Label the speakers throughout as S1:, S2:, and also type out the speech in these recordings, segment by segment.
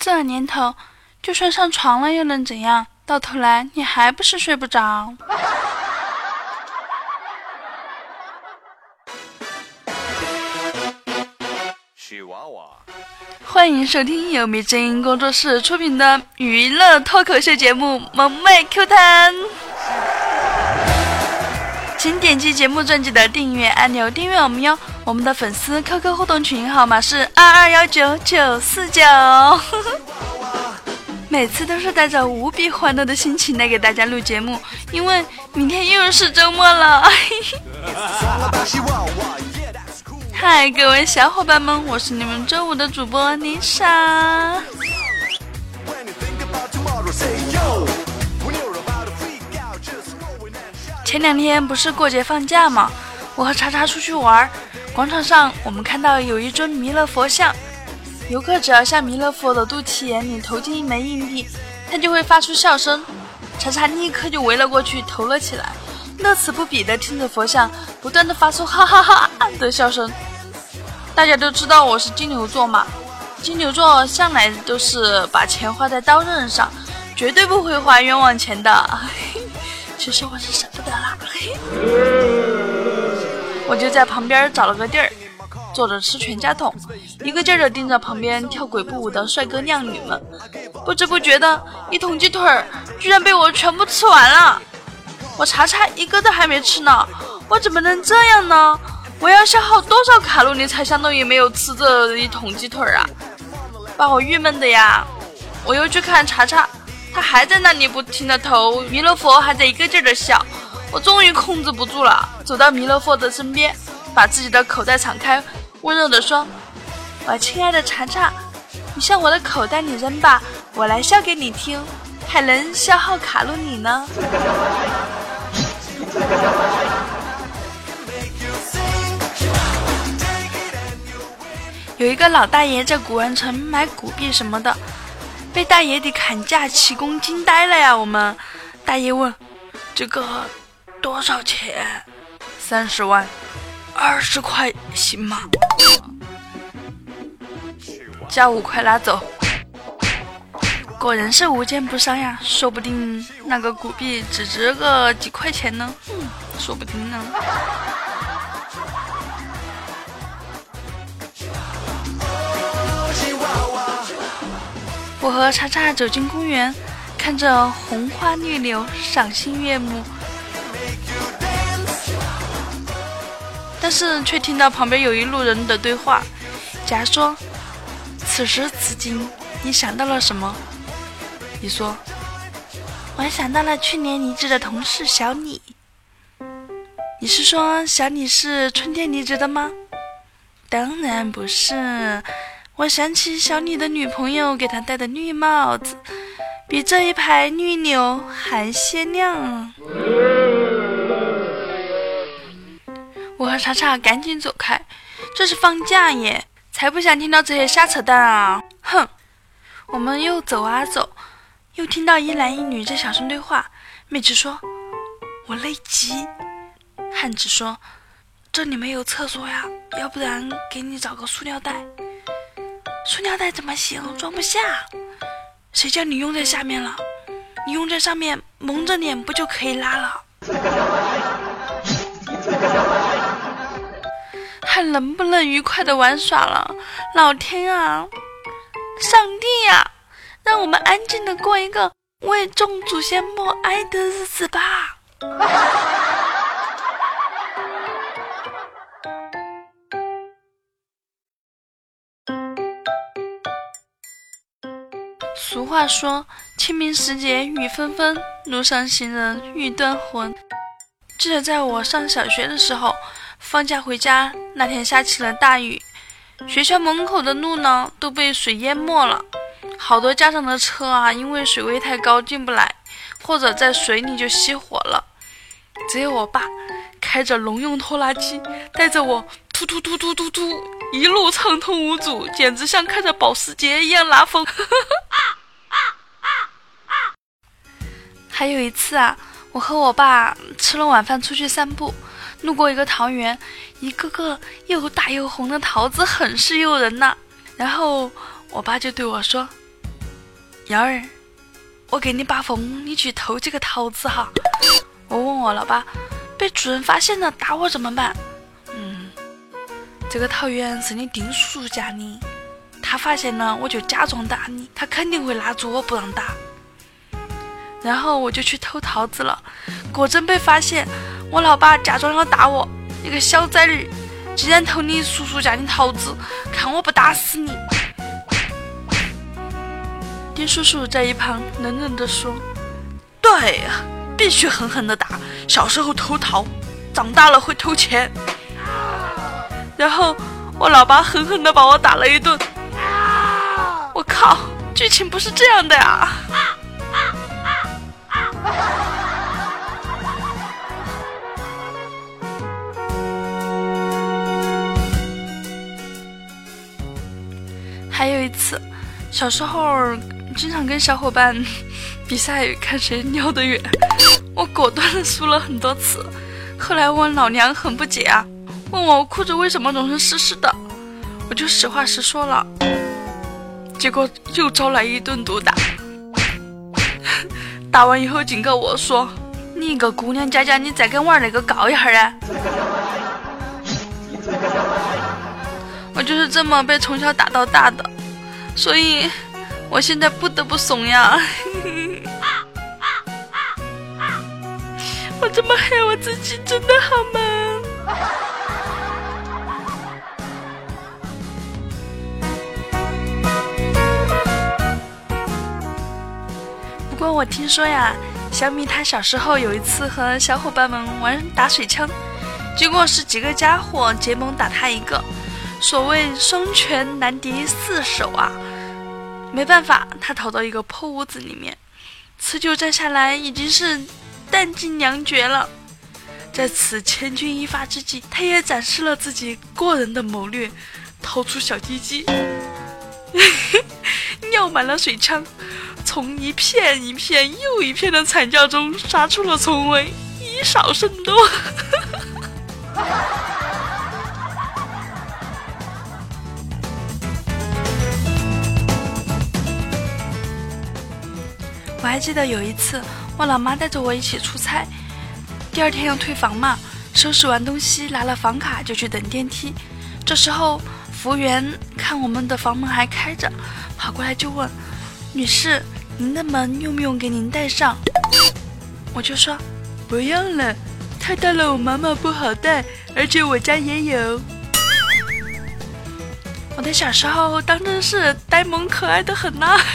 S1: 这年头，就算上床了又能怎样？到头来你还不是睡不着。欢迎收听由米之音工作室出品的娱乐脱口秀节目《萌妹 Q 弹》，请点击节目专辑的订阅按钮订阅我们哟。我们的粉丝 QQ 互动群号码是二二幺九九四九。每次都是带着无比欢乐的心情来给大家录节目，因为明天又是周末了。嗨，各位小伙伴们，我是你们周五的主播妮莎。前两天不是过节放假吗？我和查查出去玩，广场上我们看到有一尊弥勒佛像。游客只要向弥勒佛的肚脐眼里投进一枚硬币，他就会发出笑声。查查立刻就围了过去，投了起来，乐此不疲地听着佛像不断的发出哈哈哈的笑声。大家都知道我是金牛座嘛，金牛座向来都是把钱花在刀刃上，绝对不会花冤枉钱的。其实我是舍不得啦，嘿我就在旁边找了个地儿。坐着吃全家桶，一个劲儿的盯着旁边跳鬼步舞的帅哥靓女们，不知不觉的一桶鸡腿儿居然被我全部吃完了。我查查一个都还没吃呢，我怎么能这样呢？我要消耗多少卡路里才相当于没有吃这一桶鸡腿儿啊？把我郁闷的呀！我又去看查查，他还在那里不停的投，弥勒佛还在一个劲儿的笑。我终于控制不住了，走到弥勒佛的身边，把自己的口袋敞开。温柔地说：“我亲爱的查查，你向我的口袋里扔吧，我来笑给你听，还能消耗卡路里呢。”有一个老大爷在古玩城买古币什么的，被大爷的砍价奇功惊呆了呀！我们大爷问：“这个多少钱？”三十万。二十块行吗？加五块拿走。果然是无奸不商呀，说不定那个古币只值个几块钱呢。嗯，说不定呢。我和叉叉走进公园，看着红花绿柳，赏心悦目。但是却听到旁边有一路人的对话，甲说：“此时此景，你想到了什么？”你说：“我想到了去年离职的同事小李。”你是说小李是春天离职的吗？当然不是，我想起小李的女朋友给他戴的绿帽子，比这一排绿柳还鲜亮。和查查赶紧走开，这是放假耶，才不想听到这些瞎扯淡啊！哼！我们又走啊走，又听到一男一女在小声对话。妹子说：“我累极。”汉子说：“这里没有厕所呀，要不然给你找个塑料袋。”塑料袋怎么行？装不下。谁叫你用在下面了？你用在上面，蒙着脸不就可以拉了？还能不能愉快的玩耍了？老天啊，上帝呀，让我们安静的过一个为众祖先默哀的日子吧。俗话说，清明时节雨纷纷，路上行人欲断魂。记得在我上小学的时候。放假回家那天下起了大雨，学校门口的路呢都被水淹没了，好多家长的车啊因为水位太高进不来，或者在水里就熄火了。只有我爸开着农用拖拉机带着我突突突突突突一路畅通无阻，简直像开着保时捷一样拉风。还有一次啊，我和我爸吃了晚饭出去散步。路过一个桃园，一个个又大又红的桃子很是诱人呐。然后我爸就对我说：“幺儿，我给你把风，你去偷几个桃子哈。我问我老爸，被主人发现了打我怎么办？嗯，这个桃园是你丁叔叔家的，他发现了我就假装打你，他肯定会拉住我不让打。然后我就去偷桃子了，果真被发现。我老爸假装要打我，你个小崽儿，竟然偷你叔叔家的桃子，看我不打死你！丁叔叔在一旁冷冷地说：“对呀，必须狠狠地打。小时候偷桃，长大了会偷钱。”然后我老爸狠狠地把我打了一顿。我靠，剧情不是这样的呀！小时候经常跟小伙伴 比赛看谁尿得远，我果断的输了很多次。后来我老娘很不解啊，问我裤子为什么总是湿湿的，我就实话实说了，结果又招来一顿毒打。打完以后警告我说：“你一个姑娘家家，你再跟玩那个告一下啊！” 我就是这么被从小打到大的，所以我现在不得不怂呀。我这么害我自己，真的好吗？不过我听说呀，小米他小时候有一次和小伙伴们玩打水枪，结果是几个家伙结盟打他一个。所谓双拳难敌四手啊，没办法，他逃到一个破屋子里面，持久战下来已经是弹尽粮绝了。在此千钧一发之际，他也展示了自己过人的谋略，掏出小鸡鸡，尿满了水枪，从一片一片又一片的惨叫中杀出了重围，以少胜多。还记得有一次，我老妈带着我一起出差，第二天要退房嘛，收拾完东西拿了房卡就去等电梯。这时候服务员看我们的房门还开着，跑过来就问：“女士，您的门用不用给您带上？”我就说：“不用了，太大了，我妈妈不好带，而且我家也有。”我的小时候当真是呆萌可爱的很呐！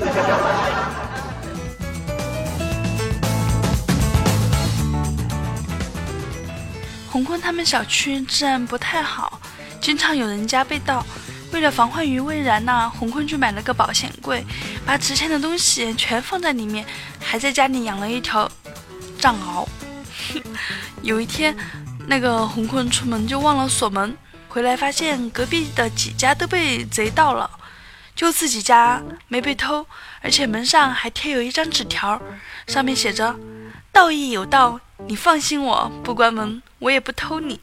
S1: 红坤他们小区治安不太好，经常有人家被盗。为了防患于未然呢，红坤去买了个保险柜，把值钱的东西全放在里面，还在家里养了一条藏獒。有一天，那个红坤出门就忘了锁门，回来发现隔壁的几家都被贼盗了。就自己家没被偷，而且门上还贴有一张纸条，上面写着：“道义有道，你放心，我不关门，我也不偷你。”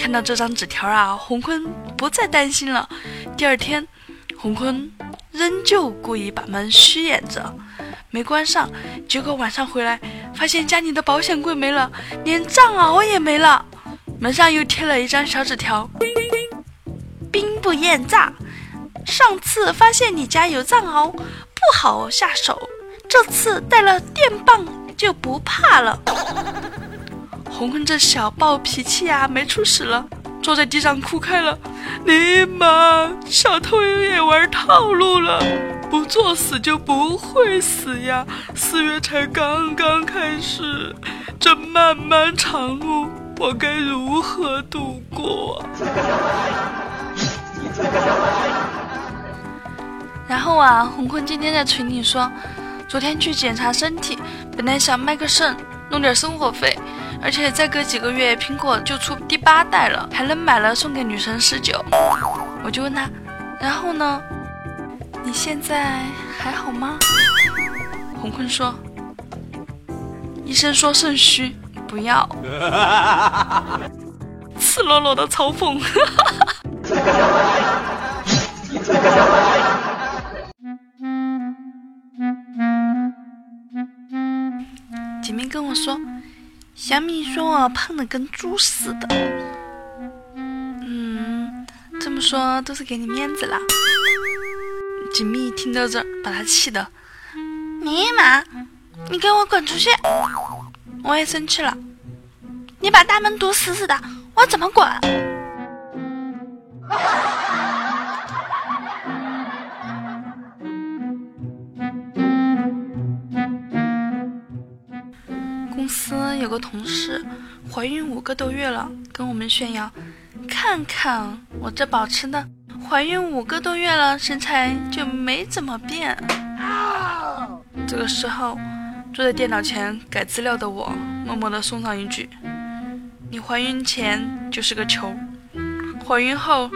S1: 看到这张纸条啊，洪坤不再担心了。第二天，洪坤仍旧故意把门虚掩着，没关上。结果晚上回来，发现家里的保险柜没了，连藏獒也没了。门上又贴了一张小纸条：“兵不厌诈。”上次发现你家有藏獒，不好下手。这次带了电棒就不怕了。红坤这小暴脾气呀，没处使了，坐在地上哭开了。尼玛，小偷也玩套路了，不作死就不会死呀。四月才刚刚开始，这漫漫长路，我该如何度过？然后啊，洪坤今天在群里说，昨天去检查身体，本来想卖个肾，弄点生活费，而且再隔几个月苹果就出第八代了，还能买了送给女神十九。我就问他，然后呢？你现在还好吗？洪坤说，医生说肾虚，不要。赤裸裸的嘲讽。跟我说：“小米说我胖的跟猪似的。”嗯，这么说都是给你面子了。锦觅听到这儿，把他气的：“尼玛，你给我滚出去！”我也生气了：“你把大门堵死死的，我怎么滚？”有个同事怀孕五个多月了，跟我们炫耀：“看看我这保持的，怀孕五个多月了，身材就没怎么变。”这个时候，坐在电脑前改资料的我，默默地送上一句：“你怀孕前就是个球，怀孕后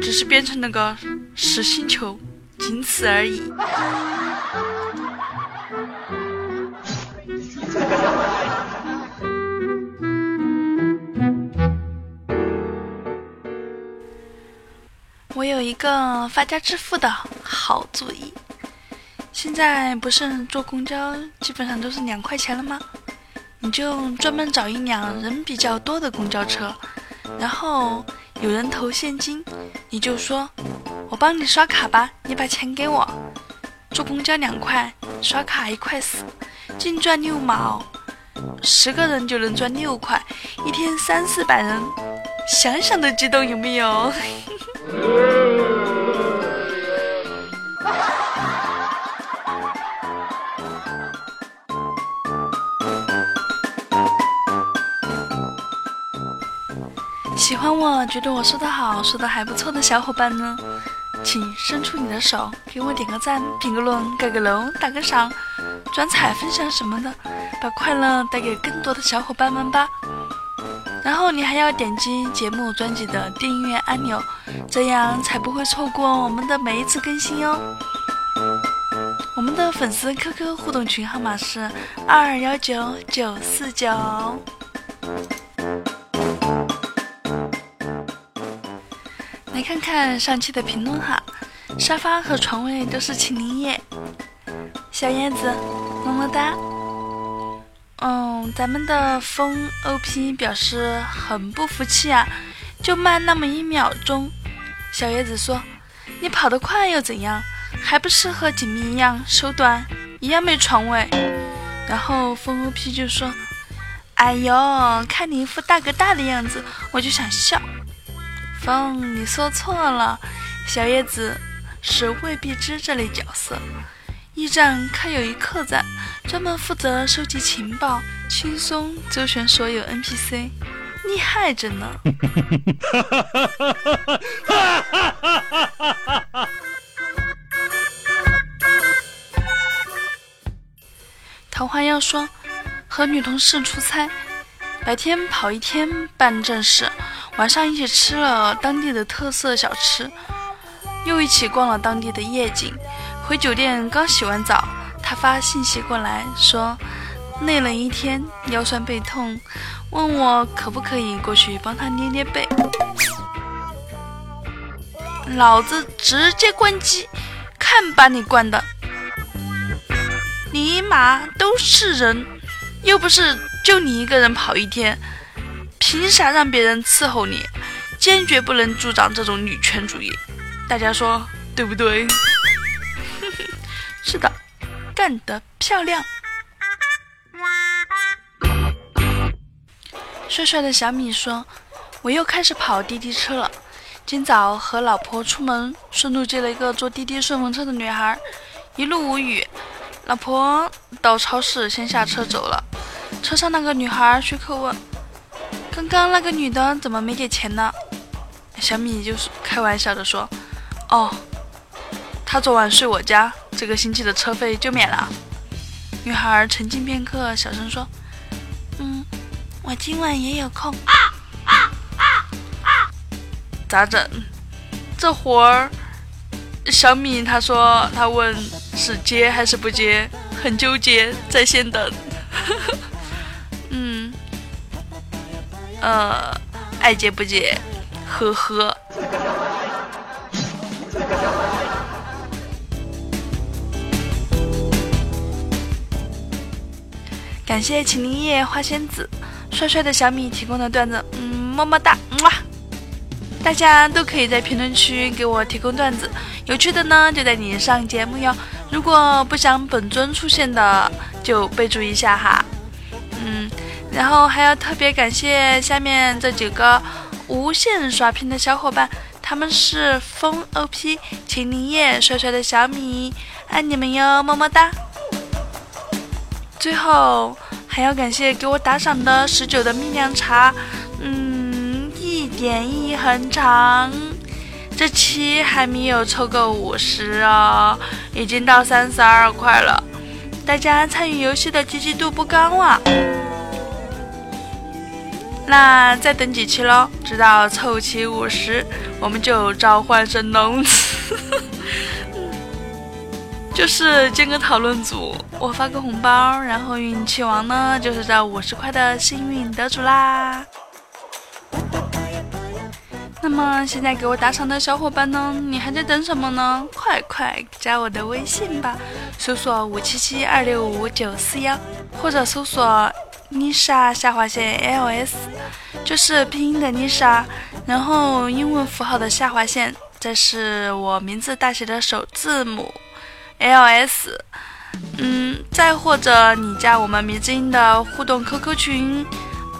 S1: 只是变成了个实心球，仅此而已。”个发家致富的好主意。现在不是坐公交基本上都是两块钱了吗？你就专门找一辆人比较多的公交车，然后有人投现金，你就说：“我帮你刷卡吧，你把钱给我。”坐公交两块，刷卡一块四，净赚六毛，十个人就能赚六块，一天三四百人，想想都激动，有没有？觉得我说的好，说的还不错的小伙伴呢，请伸出你的手，给我点个赞，评个论，盖个楼，打个赏，转采分享什么的，把快乐带给更多的小伙伴们吧。然后你还要点击节目专辑的订阅按钮，这样才不会错过我们的每一次更新哟。我们的粉丝 QQ 互动群号码是二二幺九九四九。看看上期的评论哈，沙发和床位都是秦林叶，小叶子，么么哒。嗯，咱们的风 OP 表示很不服气啊，就慢那么一秒钟。小叶子说：“你跑得快又怎样？还不是和锦觅一样手短，一样没床位。”然后风 OP 就说：“哎呦，看你一副大哥大的样子，我就想笑。”风，你说错了，小叶子是未必知这类角色。驿站开有一客栈，专门负责收集情报，轻松周旋所有 NPC，厉害着呢。桃花妖说，和女同事出差，白天跑一天办正事，晚上一起吃了当地的特色小吃，又一起逛了当地的夜景。回酒店刚洗完澡，他发信息过来说，累了一天，腰酸背痛，问我可不可以过去帮他捏捏背。老子直接关机，看把你关的！尼玛都是人，又不是就你一个人跑一天，凭啥让别人伺候你？坚决不能助长这种女权主义，大家说对不对？是的，干得漂亮！帅帅的小米说：“我又开始跑滴滴车了。今早和老婆出门，顺路接了一个坐滴滴顺风车的女孩，一路无语。老婆到超市先下车走了。车上那个女孩随口问：‘刚刚那个女的怎么没给钱呢？’小米就是开玩笑的说：‘哦，她昨晚睡我家。’”这个星期的车费就免了。女孩沉静片刻，小声说：“嗯，我今晚也有空。”咋整？这活儿，小米他说他问是接还是不接，很纠结，在线等。呃，爱接不接，呵呵。感谢秦林叶花仙子，帅帅的小米提供的段子，嗯，么么哒，哇！大家都可以在评论区给我提供段子，有趣的呢就带你上节目哟。如果不想本尊出现的，就备注一下哈。然后还要特别感谢下面这几个无限刷屏的小伙伴，他们是风 OP、秦林叶、帅帅的小米，爱你们哟，么么哒。最后还要感谢给我打赏的十九的蜜凉茶，嗯，一点一横长，这期还没有凑够五十哦，已经到三十二块了，大家参与游戏的积极度不高啊，那再等几期喽，直到凑齐五十，我们就召唤神龙。就是建个讨论组，我发个红包，然后运气王呢就是这五十块的幸运得主啦。那么现在给我打赏的小伙伴呢，你还在等什么呢？快快加我的微信吧，搜索五七七二六五九四幺，或者搜索妮莎下划线 ls，就是拼音的妮莎，然后英文符号的下划线，这是我名字大写的首字母。L S，嗯，再或者你加我们迷之音的互动 QQ 群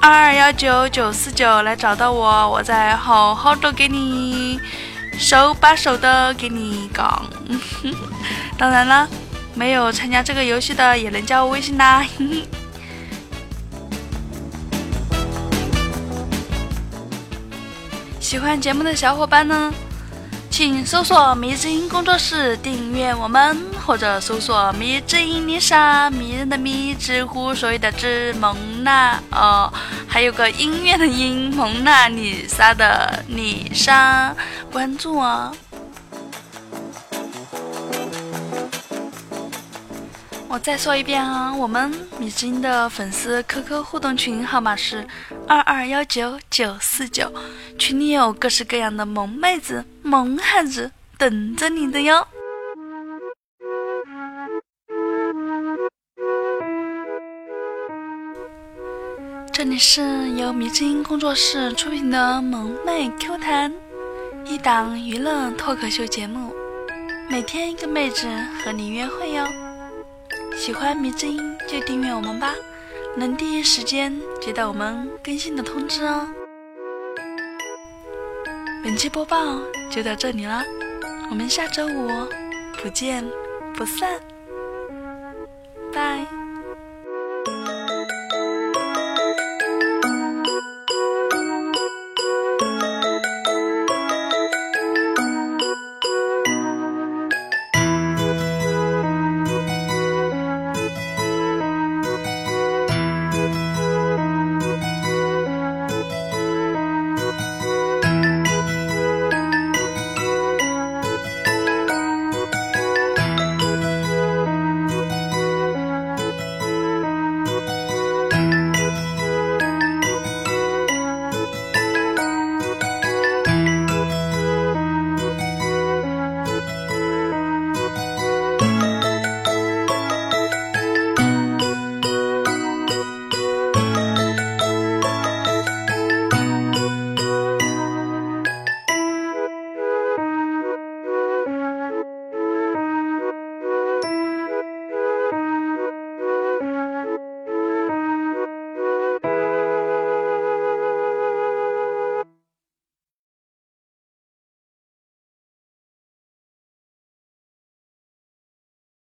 S1: 二二幺九九四九来找到我，我再好好的给你手把手的给你讲。当然了，没有参加这个游戏的也能加我微信啦。喜欢节目的小伙伴呢？请搜索“迷之音工作室”订阅我们，或者搜索“迷之音丽莎”，迷人的迷，知乎所有的之，蒙娜哦，还有个音乐的音，蒙娜丽莎的丽莎，关注我。我再说一遍啊，我们米之音的粉丝 QQ 互动群号码是二二幺九九四九，群里有各式各样的萌妹子、萌汉子等着你的哟。这里是由米之音工作室出品的萌妹 Q 弹，一档娱乐脱口秀节目，每天一个妹子和你约会哟。喜欢迷之音就订阅我们吧，能第一时间接到我们更新的通知哦。本期播报就到这里了，我们下周五不见不散，拜。